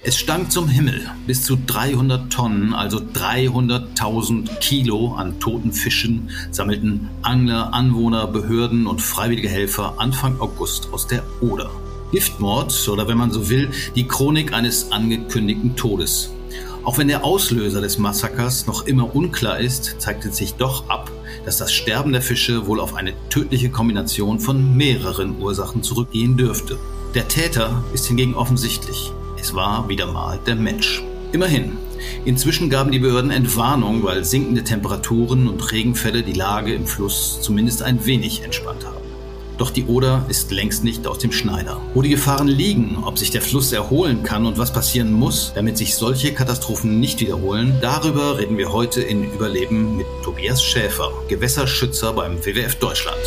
Es stank zum Himmel. Bis zu 300 Tonnen, also 300.000 Kilo an toten Fischen sammelten Angler, Anwohner, Behörden und freiwillige Helfer Anfang August aus der Oder. Giftmord oder wenn man so will, die Chronik eines angekündigten Todes. Auch wenn der Auslöser des Massakers noch immer unklar ist, zeigt es sich doch ab, dass das Sterben der Fische wohl auf eine tödliche Kombination von mehreren Ursachen zurückgehen dürfte. Der Täter ist hingegen offensichtlich. Es war wieder mal der Mensch. Immerhin, inzwischen gaben die Behörden Entwarnung, weil sinkende Temperaturen und Regenfälle die Lage im Fluss zumindest ein wenig entspannt haben. Doch die Oder ist längst nicht aus dem Schneider. Wo die Gefahren liegen, ob sich der Fluss erholen kann und was passieren muss, damit sich solche Katastrophen nicht wiederholen, darüber reden wir heute in Überleben mit Tobias Schäfer, Gewässerschützer beim WWF Deutschland.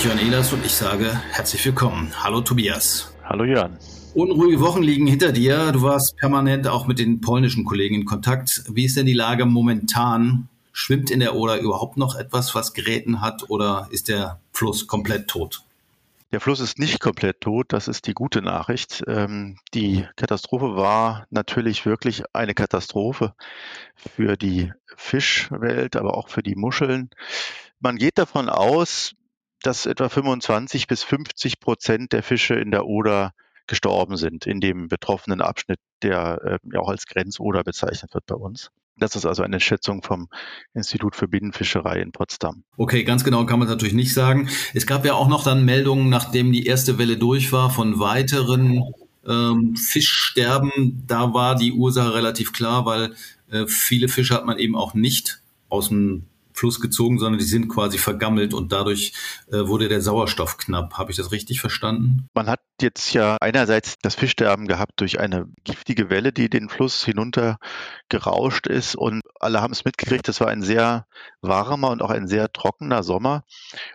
Ist Jörn Ehlers und ich sage herzlich willkommen. Hallo Tobias. Hallo Jörn. Unruhige Wochen liegen hinter dir. Du warst permanent auch mit den polnischen Kollegen in Kontakt. Wie ist denn die Lage momentan? Schwimmt in der Oder überhaupt noch etwas, was Geräten hat oder ist der Fluss komplett tot? Der Fluss ist nicht komplett tot, das ist die gute Nachricht. Ähm, die Katastrophe war natürlich wirklich eine Katastrophe für die Fischwelt, aber auch für die Muscheln. Man geht davon aus, dass etwa 25 bis 50 Prozent der Fische in der Oder gestorben sind, in dem betroffenen Abschnitt, der äh, ja auch als Grenzoder bezeichnet wird bei uns. Das ist also eine Schätzung vom Institut für Binnenfischerei in Potsdam. Okay, ganz genau kann man es natürlich nicht sagen. Es gab ja auch noch dann Meldungen, nachdem die erste Welle durch war, von weiteren ähm, Fischsterben. Da war die Ursache relativ klar, weil äh, viele Fische hat man eben auch nicht aus dem Fluss gezogen, sondern die sind quasi vergammelt und dadurch äh, wurde der Sauerstoff knapp. Habe ich das richtig verstanden? Man hat jetzt ja einerseits das Fischsterben gehabt durch eine giftige Welle, die den Fluss hinunter gerauscht ist und alle haben es mitgekriegt, das war ein sehr warmer und auch ein sehr trockener Sommer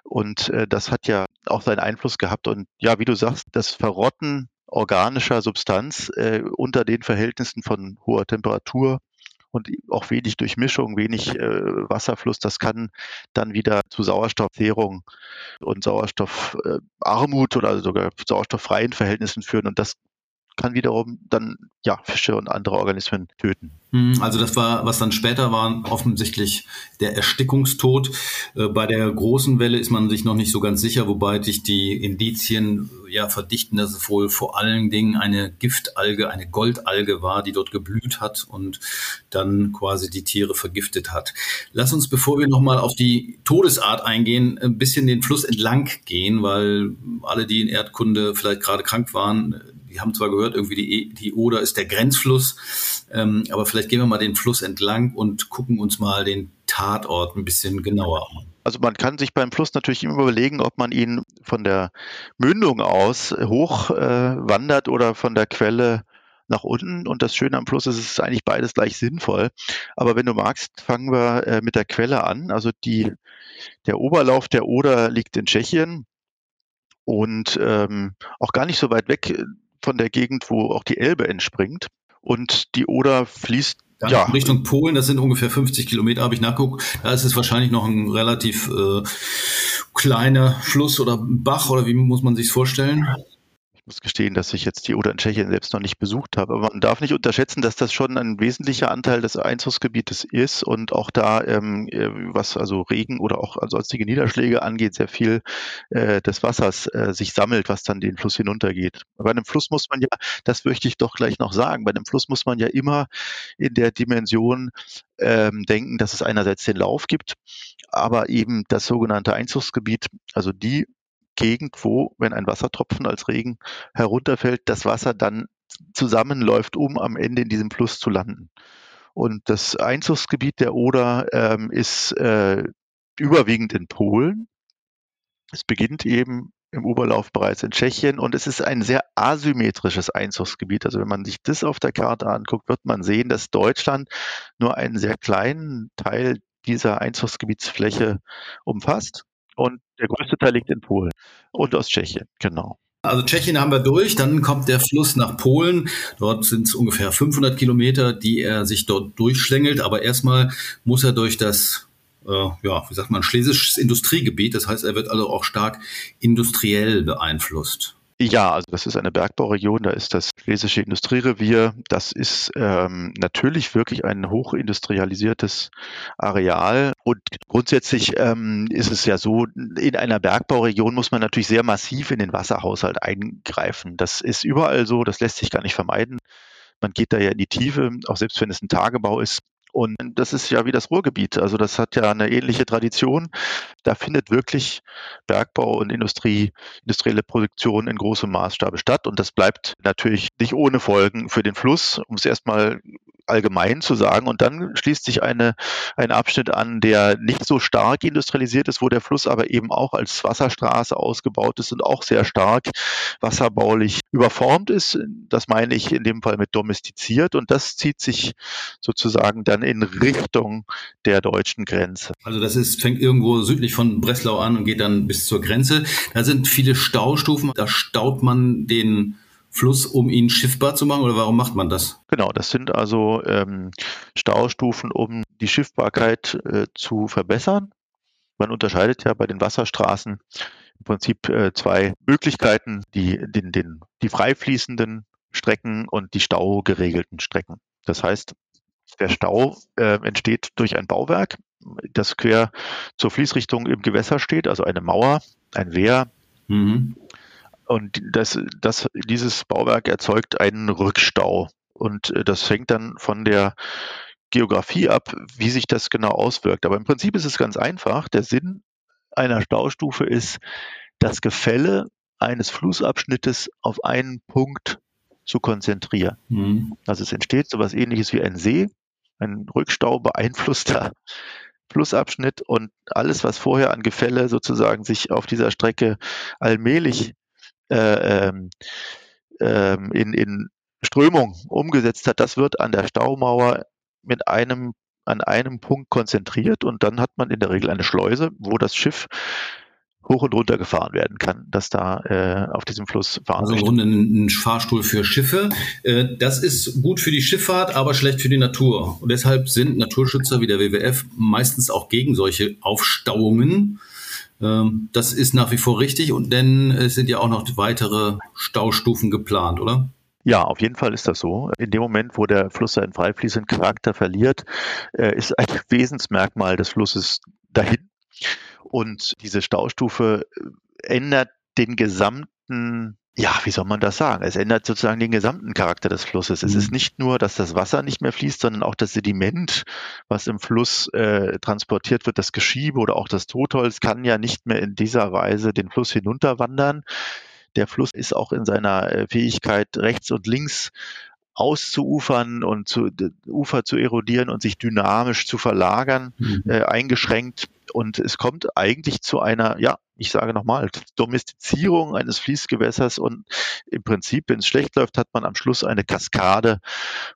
und äh, das hat ja auch seinen Einfluss gehabt und ja, wie du sagst, das Verrotten organischer Substanz äh, unter den Verhältnissen von hoher Temperatur und auch wenig Durchmischung, wenig äh, Wasserfluss, das kann dann wieder zu Sauerstoffzehrung und Sauerstoffarmut oder sogar sauerstofffreien Verhältnissen führen. Und das kann wiederum dann ja Fische und andere Organismen töten. Hm, also das war, was dann später war, offensichtlich der Erstickungstod. Äh, bei der großen Welle ist man sich noch nicht so ganz sicher, wobei sich die Indizien ja verdichten, dass es wohl vor allen Dingen eine Giftalge, eine Goldalge war, die dort geblüht hat und dann quasi die Tiere vergiftet hat. Lass uns, bevor wir nochmal auf die Todesart eingehen, ein bisschen den Fluss entlang gehen, weil alle, die in Erdkunde vielleicht gerade krank waren, die haben zwar gehört, irgendwie die, die Oder ist der Grenzfluss, ähm, aber vielleicht gehen wir mal den Fluss entlang und gucken uns mal den Tatort ein bisschen genauer an. Also man kann sich beim Fluss natürlich immer überlegen, ob man ihn von der Mündung aus hoch äh, wandert oder von der Quelle nach unten. Und das Schöne am Fluss ist, es ist eigentlich beides gleich sinnvoll. Aber wenn du magst, fangen wir äh, mit der Quelle an. Also die, der Oberlauf der Oder liegt in Tschechien und ähm, auch gar nicht so weit weg von der Gegend, wo auch die Elbe entspringt. Und die Oder fließt dann ja. Richtung Polen, das sind ungefähr 50 Kilometer, habe ich nachguckt. Da ist es wahrscheinlich noch ein relativ äh, kleiner Fluss oder Bach oder wie muss man sich vorstellen? Muss gestehen, dass ich jetzt die Oder in Tschechien selbst noch nicht besucht habe. Aber man darf nicht unterschätzen, dass das schon ein wesentlicher Anteil des Einzugsgebietes ist und auch da, ähm, äh, was also Regen oder auch sonstige Niederschläge angeht, sehr viel äh, des Wassers äh, sich sammelt, was dann den Fluss hinuntergeht. Bei einem Fluss muss man ja, das möchte ich doch gleich noch sagen, bei einem Fluss muss man ja immer in der Dimension ähm, denken, dass es einerseits den Lauf gibt, aber eben das sogenannte Einzugsgebiet, also die Gegend, wo, wenn ein Wassertropfen als Regen herunterfällt, das Wasser dann zusammenläuft, um am Ende in diesem Fluss zu landen. Und das Einzugsgebiet der Oder ähm, ist äh, überwiegend in Polen. Es beginnt eben im Oberlauf bereits in Tschechien und es ist ein sehr asymmetrisches Einzugsgebiet. Also wenn man sich das auf der Karte anguckt, wird man sehen, dass Deutschland nur einen sehr kleinen Teil dieser Einzugsgebietsfläche umfasst und der größte Teil liegt in Polen und aus Tschechien, genau. Also Tschechien haben wir durch, dann kommt der Fluss nach Polen. Dort sind es ungefähr 500 Kilometer, die er sich dort durchschlängelt. Aber erstmal muss er durch das äh, ja, wie sagt man, schlesisches Industriegebiet. Das heißt, er wird also auch stark industriell beeinflusst. Ja, also das ist eine Bergbauregion, da ist das Schlesische Industrierevier. Das ist ähm, natürlich wirklich ein hochindustrialisiertes Areal. Und grundsätzlich ähm, ist es ja so, in einer Bergbauregion muss man natürlich sehr massiv in den Wasserhaushalt eingreifen. Das ist überall so, das lässt sich gar nicht vermeiden. Man geht da ja in die Tiefe, auch selbst wenn es ein Tagebau ist. Und das ist ja wie das Ruhrgebiet. Also das hat ja eine ähnliche Tradition. Da findet wirklich Bergbau und Industrie, industrielle Produktion in großem Maßstab statt. Und das bleibt natürlich nicht ohne Folgen für den Fluss, um es erstmal allgemein zu sagen. Und dann schließt sich eine, ein Abschnitt an, der nicht so stark industrialisiert ist, wo der Fluss aber eben auch als Wasserstraße ausgebaut ist und auch sehr stark wasserbaulich überformt ist. Das meine ich in dem Fall mit domestiziert. Und das zieht sich sozusagen dann in Richtung der deutschen Grenze. Also das ist, fängt irgendwo südlich von Breslau an und geht dann bis zur Grenze. Da sind viele Staustufen. Da staut man den Fluss, um ihn schiffbar zu machen oder warum macht man das? Genau, das sind also ähm, Staustufen, um die Schiffbarkeit äh, zu verbessern. Man unterscheidet ja bei den Wasserstraßen im Prinzip äh, zwei Möglichkeiten, die, den, den, die frei fließenden Strecken und die staugeregelten Strecken. Das heißt, der Stau äh, entsteht durch ein Bauwerk, das quer zur Fließrichtung im Gewässer steht, also eine Mauer, ein Wehr. Mhm. Und das, das, dieses Bauwerk erzeugt einen Rückstau. Und äh, das hängt dann von der Geografie ab, wie sich das genau auswirkt. Aber im Prinzip ist es ganz einfach. Der Sinn einer Staustufe ist, das Gefälle eines Flussabschnittes auf einen Punkt zu konzentrieren. Mhm. Also es entsteht so etwas ähnliches wie ein See, ein Rückstau beeinflusster Flussabschnitt und alles, was vorher an Gefälle sozusagen sich auf dieser Strecke allmählich äh, ähm, ähm, in, in Strömung umgesetzt hat, das wird an der Staumauer mit einem an einem Punkt konzentriert und dann hat man in der Regel eine Schleuse, wo das Schiff hoch und runter gefahren werden kann, dass da äh, auf diesem Fluss fahren Also im Grunde ein Fahrstuhl für Schiffe. Äh, das ist gut für die Schifffahrt, aber schlecht für die Natur. Und deshalb sind Naturschützer wie der WWF meistens auch gegen solche Aufstauungen. Ähm, das ist nach wie vor richtig und denn es sind ja auch noch weitere Staustufen geplant, oder? Ja, auf jeden Fall ist das so. In dem Moment, wo der Fluss seinen freifließenden Charakter verliert, äh, ist ein Wesensmerkmal des Flusses dahin. Und diese Staustufe äh, ändert den gesamten ja, wie soll man das sagen? Es ändert sozusagen den gesamten Charakter des Flusses. Es ist mhm. nicht nur, dass das Wasser nicht mehr fließt, sondern auch das Sediment, was im Fluss äh, transportiert wird, das Geschiebe oder auch das Totholz, kann ja nicht mehr in dieser Weise den Fluss hinunterwandern. Der Fluss ist auch in seiner äh, Fähigkeit, rechts und links auszuufern und zu Ufer zu erodieren und sich dynamisch zu verlagern, mhm. äh, eingeschränkt. Und es kommt eigentlich zu einer, ja, ich sage nochmal, Domestizierung eines Fließgewässers und im Prinzip, wenn es schlecht läuft, hat man am Schluss eine Kaskade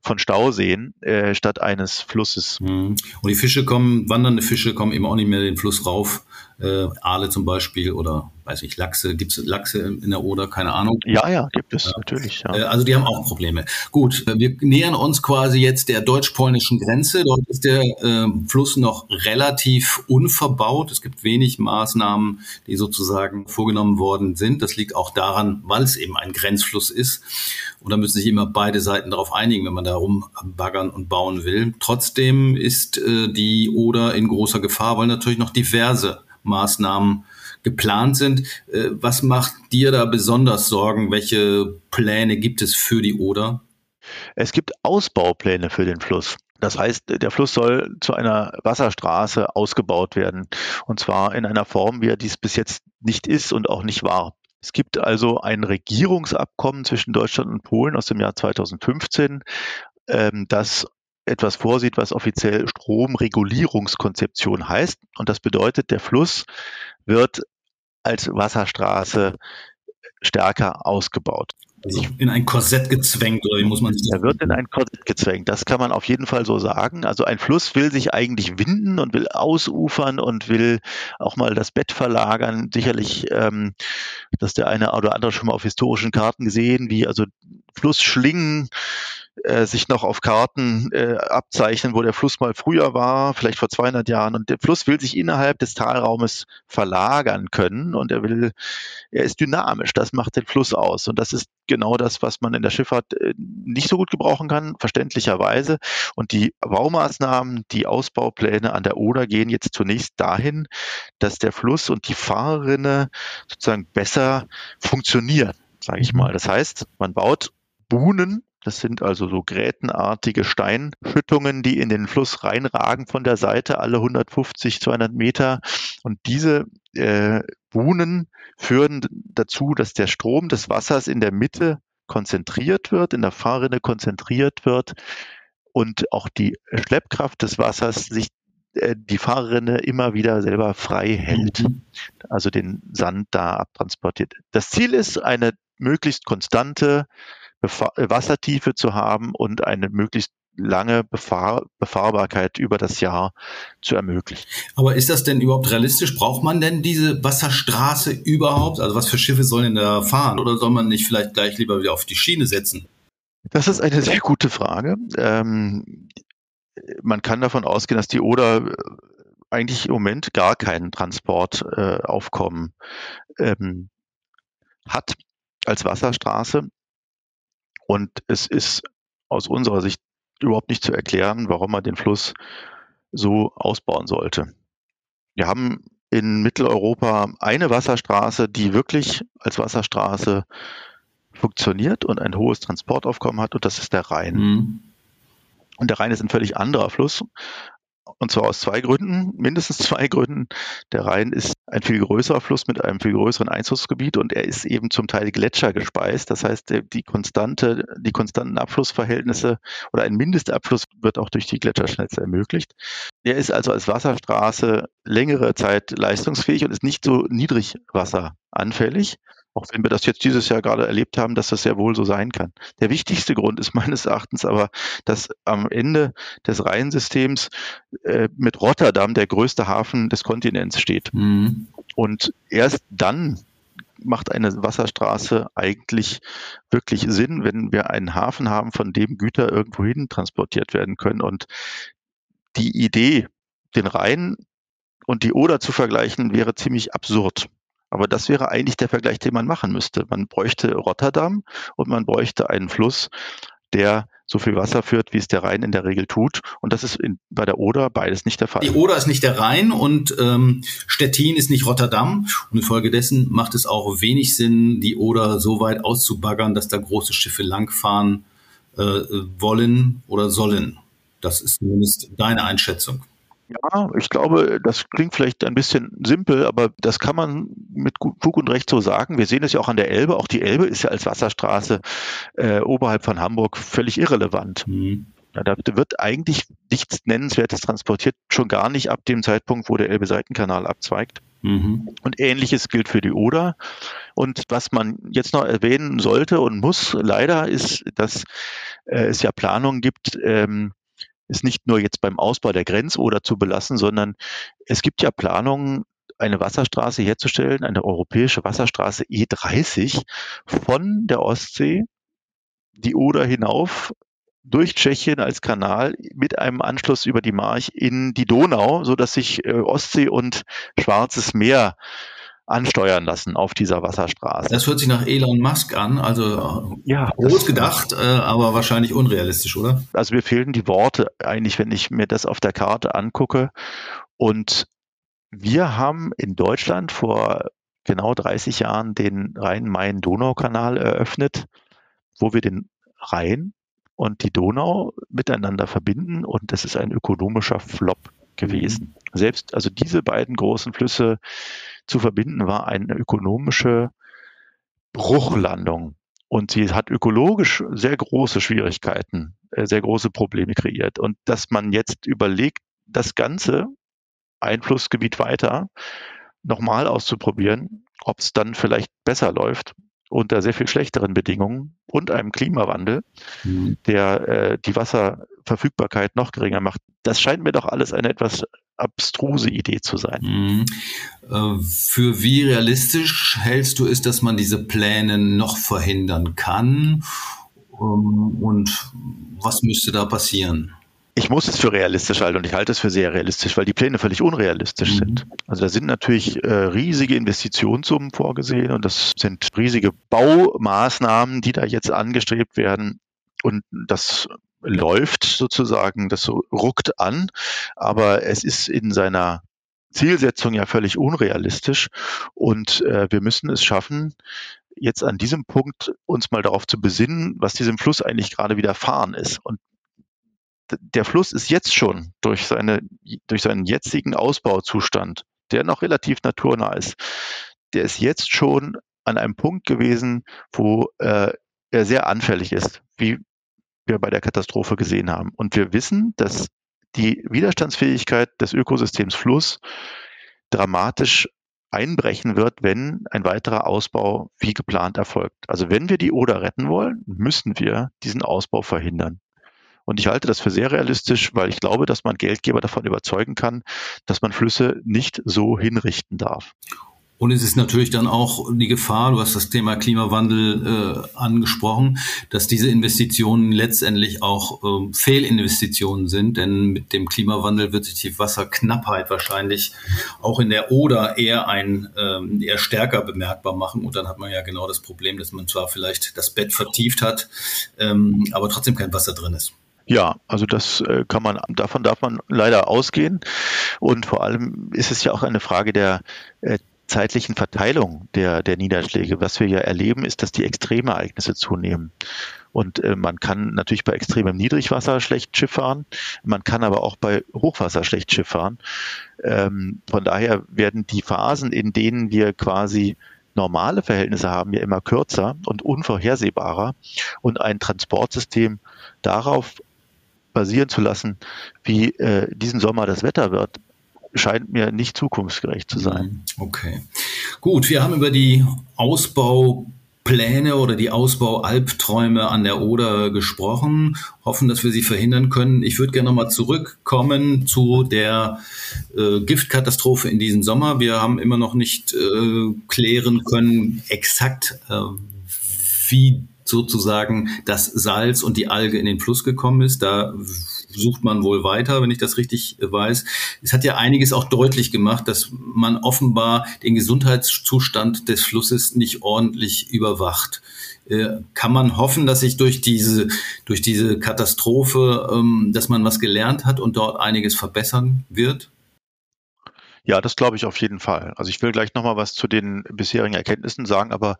von Stauseen äh, statt eines Flusses. Mhm. Und die Fische kommen, wandernde Fische kommen eben auch nicht mehr den Fluss rauf. Äh, Aale zum Beispiel oder weiß ich, Lachse, gibt es Lachse in der Oder, keine Ahnung. Ja, ja, gibt es, ja. natürlich. Ja. Äh, also die haben auch Probleme. Gut, äh, wir nähern uns quasi jetzt der deutsch-polnischen Grenze. Dort ist der äh, Fluss noch relativ unverbaut. Es gibt wenig Maßnahmen, die sozusagen vorgenommen worden sind. Das liegt auch daran, weil es eben ein Grenzfluss ist. Und da müssen sich immer beide Seiten darauf einigen, wenn man da rumbaggern und bauen will. Trotzdem ist äh, die Oder in großer Gefahr, weil natürlich noch diverse Maßnahmen geplant sind. Äh, was macht dir da besonders Sorgen? Welche Pläne gibt es für die Oder? Es gibt Ausbaupläne für den Fluss. Das heißt, der Fluss soll zu einer Wasserstraße ausgebaut werden. Und zwar in einer Form, wie er dies bis jetzt nicht ist und auch nicht war. Es gibt also ein Regierungsabkommen zwischen Deutschland und Polen aus dem Jahr 2015, ähm, das etwas vorsieht, was offiziell Stromregulierungskonzeption heißt. Und das bedeutet, der Fluss wird als Wasserstraße stärker ausgebaut. Also in ein Korsett gezwängt, oder wie muss man sich das Er wird in ein Korsett gezwängt, das kann man auf jeden Fall so sagen. Also ein Fluss will sich eigentlich winden und will ausufern und will auch mal das Bett verlagern. Sicherlich, ähm, dass der eine oder andere schon mal auf historischen Karten gesehen, wie also Flussschlingen äh, sich noch auf Karten äh, abzeichnen, wo der Fluss mal früher war, vielleicht vor 200 Jahren. Und der Fluss will sich innerhalb des Talraumes verlagern können und er will, er ist dynamisch. Das macht den Fluss aus. Und das ist genau das, was man in der Schifffahrt äh, nicht so gut gebrauchen kann, verständlicherweise. Und die Baumaßnahmen, die Ausbaupläne an der Oder gehen jetzt zunächst dahin, dass der Fluss und die Fahrrinne sozusagen besser funktionieren, sage ich mal. Das heißt, man baut Buhnen das sind also so grätenartige Steinschüttungen, die in den Fluss reinragen von der Seite, alle 150, 200 Meter. Und diese äh, Buhnen führen dazu, dass der Strom des Wassers in der Mitte konzentriert wird, in der Fahrrinne konzentriert wird und auch die Schleppkraft des Wassers sich äh, die Fahrrinne immer wieder selber frei hält, mhm. also den Sand da abtransportiert. Das Ziel ist eine möglichst konstante Wassertiefe zu haben und eine möglichst lange Befahr Befahrbarkeit über das Jahr zu ermöglichen. Aber ist das denn überhaupt realistisch? Braucht man denn diese Wasserstraße überhaupt? Also was für Schiffe sollen denn da fahren? Oder soll man nicht vielleicht gleich lieber wieder auf die Schiene setzen? Das ist eine sehr gute Frage. Ähm, man kann davon ausgehen, dass die Oder eigentlich im Moment gar kein Transportaufkommen äh, ähm, hat als Wasserstraße. Und es ist aus unserer Sicht überhaupt nicht zu erklären, warum man den Fluss so ausbauen sollte. Wir haben in Mitteleuropa eine Wasserstraße, die wirklich als Wasserstraße funktioniert und ein hohes Transportaufkommen hat, und das ist der Rhein. Mhm. Und der Rhein ist ein völlig anderer Fluss, und zwar aus zwei Gründen, mindestens zwei Gründen. Der Rhein ist ein viel größerer Fluss mit einem viel größeren Einzugsgebiet und er ist eben zum Teil Gletscher gespeist. Das heißt, die konstante, die konstanten Abflussverhältnisse oder ein Mindestabfluss wird auch durch die Gletscherschnitze ermöglicht. Er ist also als Wasserstraße längere Zeit leistungsfähig und ist nicht so niedrigwasseranfällig. Auch wenn wir das jetzt dieses Jahr gerade erlebt haben, dass das sehr wohl so sein kann. Der wichtigste Grund ist meines Erachtens aber, dass am Ende des Rheinsystems äh, mit Rotterdam der größte Hafen des Kontinents steht. Mhm. Und erst dann macht eine Wasserstraße eigentlich wirklich Sinn, wenn wir einen Hafen haben, von dem Güter irgendwohin transportiert werden können. Und die Idee, den Rhein und die Oder zu vergleichen, wäre ziemlich absurd. Aber das wäre eigentlich der Vergleich, den man machen müsste. Man bräuchte Rotterdam und man bräuchte einen Fluss, der so viel Wasser führt, wie es der Rhein in der Regel tut. Und das ist in, bei der Oder beides nicht der Fall. Die Oder ist nicht der Rhein und ähm, Stettin ist nicht Rotterdam. Und infolgedessen macht es auch wenig Sinn, die Oder so weit auszubaggern, dass da große Schiffe langfahren äh, wollen oder sollen. Das ist zumindest deine Einschätzung. Ja, ich glaube, das klingt vielleicht ein bisschen simpel, aber das kann man mit Fug und Recht so sagen. Wir sehen es ja auch an der Elbe. Auch die Elbe ist ja als Wasserstraße äh, oberhalb von Hamburg völlig irrelevant. Mhm. Ja, da wird eigentlich nichts Nennenswertes transportiert, schon gar nicht ab dem Zeitpunkt, wo der Elbe-Seitenkanal abzweigt. Mhm. Und ähnliches gilt für die Oder. Und was man jetzt noch erwähnen sollte und muss, leider, ist, dass äh, es ja Planungen gibt, ähm, ist nicht nur jetzt beim Ausbau der Grenzoder zu belassen, sondern es gibt ja Planungen, eine Wasserstraße herzustellen, eine europäische Wasserstraße E30 von der Ostsee, die Oder hinauf durch Tschechien als Kanal mit einem Anschluss über die March in die Donau, so dass sich äh, Ostsee und Schwarzes Meer ansteuern lassen auf dieser Wasserstraße. Das hört sich nach Elon Musk an, also ja, groß gedacht, äh, aber wahrscheinlich unrealistisch, oder? Also mir fehlen die Worte eigentlich, wenn ich mir das auf der Karte angucke. Und wir haben in Deutschland vor genau 30 Jahren den Rhein-Main-Donau-Kanal eröffnet, wo wir den Rhein und die Donau miteinander verbinden und das ist ein ökonomischer Flop gewesen. Mhm. Selbst also diese beiden großen Flüsse zu verbinden war eine ökonomische Bruchlandung. Und sie hat ökologisch sehr große Schwierigkeiten, äh, sehr große Probleme kreiert. Und dass man jetzt überlegt, das ganze Einflussgebiet weiter nochmal auszuprobieren, ob es dann vielleicht besser läuft unter sehr viel schlechteren Bedingungen und einem Klimawandel, mhm. der äh, die Wasserverfügbarkeit noch geringer macht. Das scheint mir doch alles eine etwas abstruse Idee zu sein. Mhm. Äh, für wie realistisch hältst du es, dass man diese Pläne noch verhindern kann? Ähm, und was müsste da passieren? Ich muss es für realistisch halten und ich halte es für sehr realistisch, weil die Pläne völlig unrealistisch mhm. sind. Also da sind natürlich äh, riesige Investitionssummen vorgesehen und das sind riesige Baumaßnahmen, die da jetzt angestrebt werden. Und das läuft sozusagen, das ruckt an, aber es ist in seiner Zielsetzung ja völlig unrealistisch und äh, wir müssen es schaffen, jetzt an diesem Punkt uns mal darauf zu besinnen, was diesem Fluss eigentlich gerade widerfahren ist. Und der Fluss ist jetzt schon durch, seine, durch seinen jetzigen Ausbauzustand, der noch relativ naturnah ist, der ist jetzt schon an einem Punkt gewesen, wo äh, er sehr anfällig ist, wie wir bei der Katastrophe gesehen haben. Und wir wissen, dass die Widerstandsfähigkeit des Ökosystems Fluss dramatisch einbrechen wird, wenn ein weiterer Ausbau wie geplant erfolgt. Also wenn wir die Oder retten wollen, müssen wir diesen Ausbau verhindern. Und ich halte das für sehr realistisch, weil ich glaube, dass man Geldgeber davon überzeugen kann, dass man Flüsse nicht so hinrichten darf. Und es ist natürlich dann auch die Gefahr, du hast das Thema Klimawandel äh, angesprochen, dass diese Investitionen letztendlich auch äh, Fehlinvestitionen sind, denn mit dem Klimawandel wird sich die Wasserknappheit wahrscheinlich auch in der Oder eher ein äh, eher stärker bemerkbar machen. Und dann hat man ja genau das Problem, dass man zwar vielleicht das Bett vertieft hat, ähm, aber trotzdem kein Wasser drin ist. Ja, also das äh, kann man, davon darf man leider ausgehen. Und vor allem ist es ja auch eine Frage der äh, zeitlichen Verteilung der, der Niederschläge. Was wir ja erleben, ist, dass die Extremereignisse zunehmen. Und äh, man kann natürlich bei extremem Niedrigwasser schlecht Schiff fahren, man kann aber auch bei Hochwasser schlecht Schiff fahren. Ähm, von daher werden die Phasen, in denen wir quasi normale Verhältnisse haben, ja immer kürzer und unvorhersehbarer. Und ein Transportsystem darauf basieren zu lassen, wie äh, diesen Sommer das Wetter wird, scheint mir nicht zukunftsgerecht zu sein. Okay. Gut, wir haben über die Ausbaupläne oder die Ausbaualbträume an der Oder gesprochen, hoffen, dass wir sie verhindern können. Ich würde gerne nochmal zurückkommen zu der äh, Giftkatastrophe in diesem Sommer. Wir haben immer noch nicht äh, klären können, exakt äh, wie sozusagen das Salz und die Alge in den Fluss gekommen ist. Da sucht man wohl weiter, wenn ich das richtig weiß. Es hat ja einiges auch deutlich gemacht, dass man offenbar den Gesundheitszustand des Flusses nicht ordentlich überwacht. Äh, kann man hoffen, dass sich durch diese, durch diese Katastrophe, ähm, dass man was gelernt hat und dort einiges verbessern wird? Ja, das glaube ich auf jeden Fall. Also ich will gleich nochmal was zu den bisherigen Erkenntnissen sagen, aber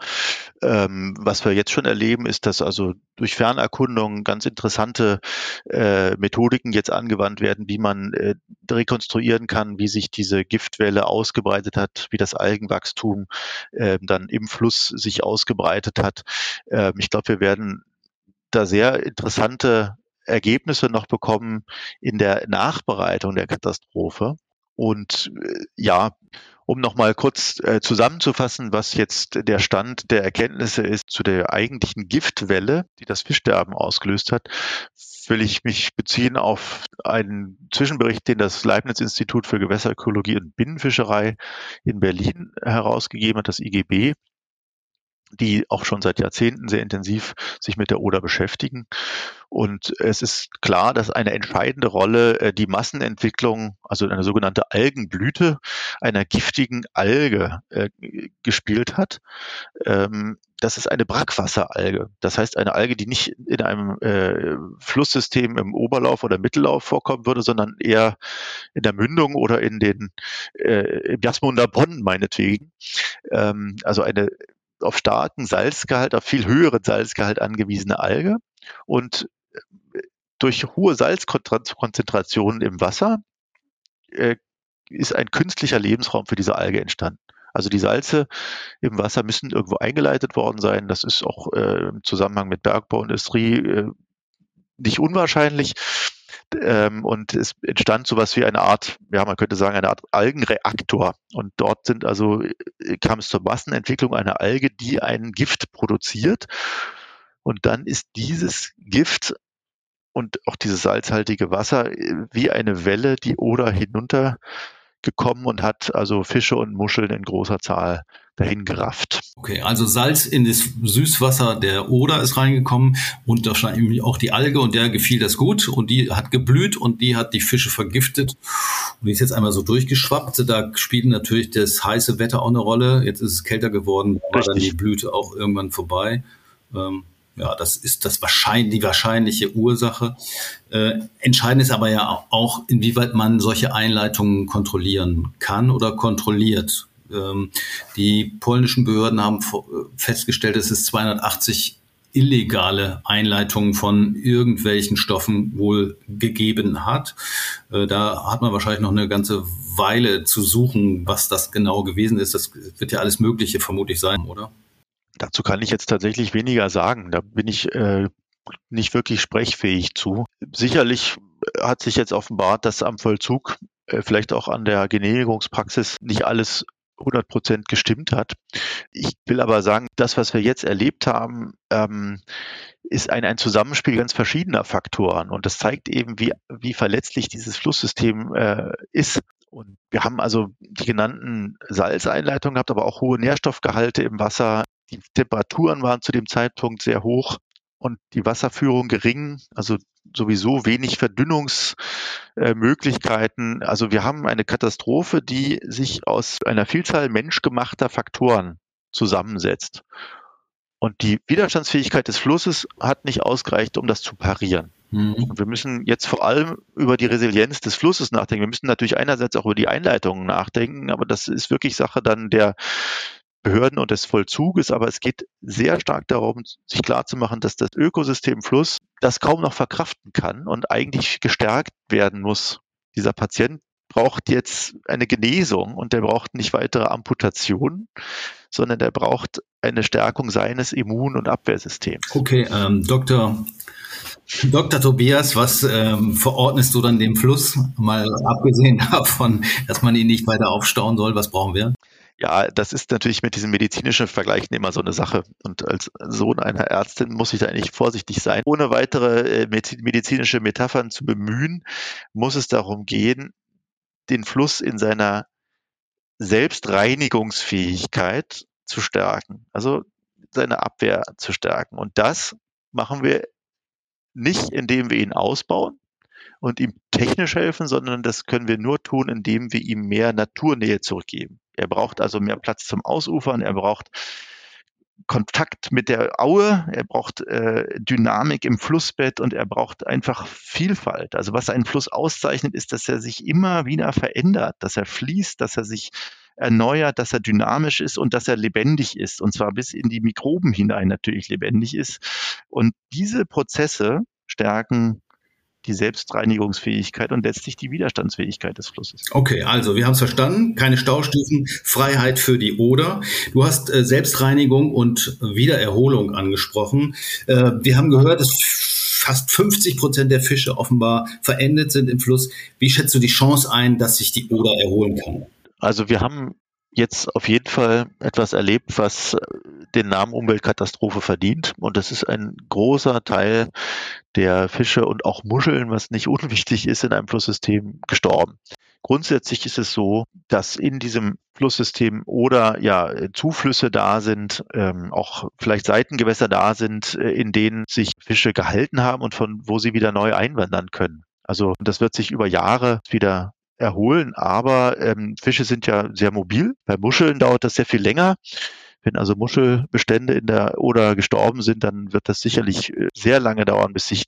ähm, was wir jetzt schon erleben, ist, dass also durch Fernerkundung ganz interessante äh, Methodiken jetzt angewandt werden, wie man äh, rekonstruieren kann, wie sich diese Giftwelle ausgebreitet hat, wie das Algenwachstum äh, dann im Fluss sich ausgebreitet hat. Ähm, ich glaube, wir werden da sehr interessante Ergebnisse noch bekommen in der Nachbereitung der Katastrophe. Und äh, ja, um nochmal kurz äh, zusammenzufassen, was jetzt der Stand der Erkenntnisse ist zu der eigentlichen Giftwelle, die das Fischsterben ausgelöst hat, will ich mich beziehen auf einen Zwischenbericht, den das Leibniz-Institut für Gewässerökologie und Binnenfischerei in Berlin herausgegeben hat, das IGB die auch schon seit Jahrzehnten sehr intensiv sich mit der Oder beschäftigen. Und es ist klar, dass eine entscheidende Rolle äh, die Massenentwicklung, also eine sogenannte Algenblüte einer giftigen Alge äh, gespielt hat. Ähm, das ist eine Brackwasseralge. Das heißt eine Alge, die nicht in einem äh, Flusssystem im Oberlauf oder Mittellauf vorkommen würde, sondern eher in der Mündung oder in den äh, im Jasmunder Bonn meinetwegen. Ähm, also eine auf starken Salzgehalt, auf viel höheren Salzgehalt angewiesene Alge und äh, durch hohe Salzkonzentrationen im Wasser äh, ist ein künstlicher Lebensraum für diese Alge entstanden. Also die Salze im Wasser müssen irgendwo eingeleitet worden sein. Das ist auch äh, im Zusammenhang mit Bergbauindustrie äh, nicht unwahrscheinlich. Ähm, und es entstand sowas wie eine Art, ja, man könnte sagen, eine Art Algenreaktor. Und dort sind also, äh, kam es zur Massenentwicklung einer Alge, die ein Gift produziert. Und dann ist dieses Gift und auch dieses salzhaltige Wasser äh, wie eine Welle, die Oder hinunter gekommen und hat also Fische und Muscheln in großer Zahl dahin gerafft. Okay, also Salz in das Süßwasser der Oder ist reingekommen und da stand auch die Alge und der gefiel das gut und die hat geblüht und die hat die Fische vergiftet und die ist jetzt einmal so durchgeschwappt. Da spielt natürlich das heiße Wetter auch eine Rolle. Jetzt ist es kälter geworden, war dann die Blüte auch irgendwann vorbei. Ähm, ja, das ist das wahrscheinlich, die wahrscheinliche Ursache. Äh, entscheidend ist aber ja auch, inwieweit man solche Einleitungen kontrollieren kann oder kontrolliert. Ähm, die polnischen Behörden haben festgestellt, dass es 280 illegale Einleitungen von irgendwelchen Stoffen wohl gegeben hat. Äh, da hat man wahrscheinlich noch eine ganze Weile zu suchen, was das genau gewesen ist. Das wird ja alles Mögliche vermutlich sein, oder? Dazu kann ich jetzt tatsächlich weniger sagen. Da bin ich äh, nicht wirklich sprechfähig zu. Sicherlich hat sich jetzt offenbart, dass am Vollzug äh, vielleicht auch an der Genehmigungspraxis nicht alles 100 Prozent gestimmt hat. Ich will aber sagen, das, was wir jetzt erlebt haben, ähm, ist ein, ein Zusammenspiel ganz verschiedener Faktoren. Und das zeigt eben, wie, wie verletzlich dieses Flusssystem äh, ist. Und wir haben also die genannten Salzeinleitungen gehabt, aber auch hohe Nährstoffgehalte im Wasser, die Temperaturen waren zu dem Zeitpunkt sehr hoch und die Wasserführung gering, also sowieso wenig Verdünnungsmöglichkeiten. Also wir haben eine Katastrophe, die sich aus einer Vielzahl menschgemachter Faktoren zusammensetzt. Und die Widerstandsfähigkeit des Flusses hat nicht ausgereicht, um das zu parieren. Mhm. Und wir müssen jetzt vor allem über die Resilienz des Flusses nachdenken. Wir müssen natürlich einerseits auch über die Einleitungen nachdenken, aber das ist wirklich Sache dann der Behörden und des Vollzuges, aber es geht sehr stark darum, sich klarzumachen, dass das Ökosystem Fluss das kaum noch verkraften kann und eigentlich gestärkt werden muss. Dieser Patient braucht jetzt eine Genesung und der braucht nicht weitere Amputationen, sondern der braucht eine Stärkung seines Immun- und Abwehrsystems. Okay, ähm, Dr. Dr. Tobias, was ähm, verordnest du dann dem Fluss? Mal abgesehen davon, dass man ihn nicht weiter aufstauen soll, was brauchen wir? Ja, das ist natürlich mit diesen medizinischen Vergleichen immer so eine Sache. Und als Sohn einer Ärztin muss ich da eigentlich vorsichtig sein. Ohne weitere äh, medizinische Metaphern zu bemühen, muss es darum gehen, den Fluss in seiner Selbstreinigungsfähigkeit zu stärken. Also seine Abwehr zu stärken. Und das machen wir nicht, indem wir ihn ausbauen und ihm technisch helfen, sondern das können wir nur tun, indem wir ihm mehr Naturnähe zurückgeben. Er braucht also mehr Platz zum Ausufern, er braucht Kontakt mit der Aue, er braucht äh, Dynamik im Flussbett und er braucht einfach Vielfalt. Also was einen Fluss auszeichnet, ist, dass er sich immer wieder verändert, dass er fließt, dass er sich erneuert, dass er dynamisch ist und dass er lebendig ist. Und zwar bis in die Mikroben hinein natürlich lebendig ist. Und diese Prozesse stärken die Selbstreinigungsfähigkeit und letztlich die Widerstandsfähigkeit des Flusses. Okay, also wir haben es verstanden. Keine Staustufen, Freiheit für die Oder. Du hast äh, Selbstreinigung und Wiedererholung angesprochen. Äh, wir haben gehört, dass fast 50 Prozent der Fische offenbar verendet sind im Fluss. Wie schätzt du die Chance ein, dass sich die Oder erholen kann? Also wir haben jetzt auf jeden Fall etwas erlebt, was den Namen Umweltkatastrophe verdient. Und das ist ein großer Teil der Fische und auch Muscheln, was nicht unwichtig ist in einem Flusssystem, gestorben. Grundsätzlich ist es so, dass in diesem Flusssystem oder ja Zuflüsse da sind, ähm, auch vielleicht Seitengewässer da sind, äh, in denen sich Fische gehalten haben und von wo sie wieder neu einwandern können. Also das wird sich über Jahre wieder erholen, aber ähm, Fische sind ja sehr mobil. Bei Muscheln dauert das sehr viel länger. Wenn also Muschelbestände in der Oder gestorben sind, dann wird das sicherlich äh, sehr lange dauern, bis sich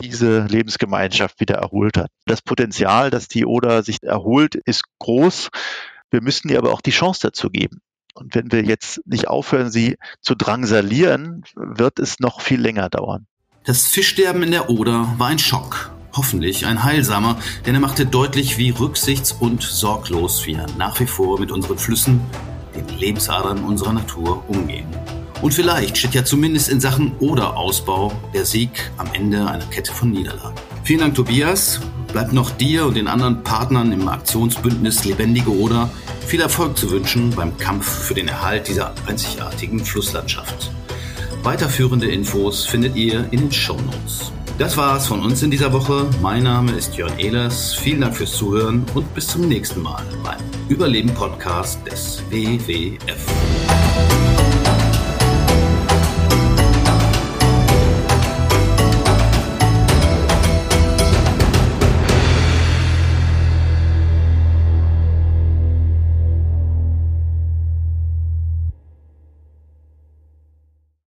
diese Lebensgemeinschaft wieder erholt hat. Das Potenzial, dass die Oder sich erholt, ist groß. Wir müssten ihr aber auch die Chance dazu geben. Und wenn wir jetzt nicht aufhören, sie zu drangsalieren, wird es noch viel länger dauern. Das Fischsterben in der Oder war ein Schock. Hoffentlich ein heilsamer, denn er machte deutlich, wie rücksichts- und sorglos wir nach wie vor mit unseren Flüssen, den Lebensadern unserer Natur, umgehen. Und vielleicht steht ja zumindest in Sachen Oder-Ausbau der Sieg am Ende einer Kette von Niederlagen. Vielen Dank, Tobias. Bleibt noch dir und den anderen Partnern im Aktionsbündnis Lebendige Oder viel Erfolg zu wünschen beim Kampf für den Erhalt dieser einzigartigen Flusslandschaft. Weiterführende Infos findet ihr in den Show Notes. Das war's von uns in dieser Woche. Mein Name ist Jörn Ehlers. Vielen Dank fürs Zuhören und bis zum nächsten Mal beim Überleben Podcast des WWF.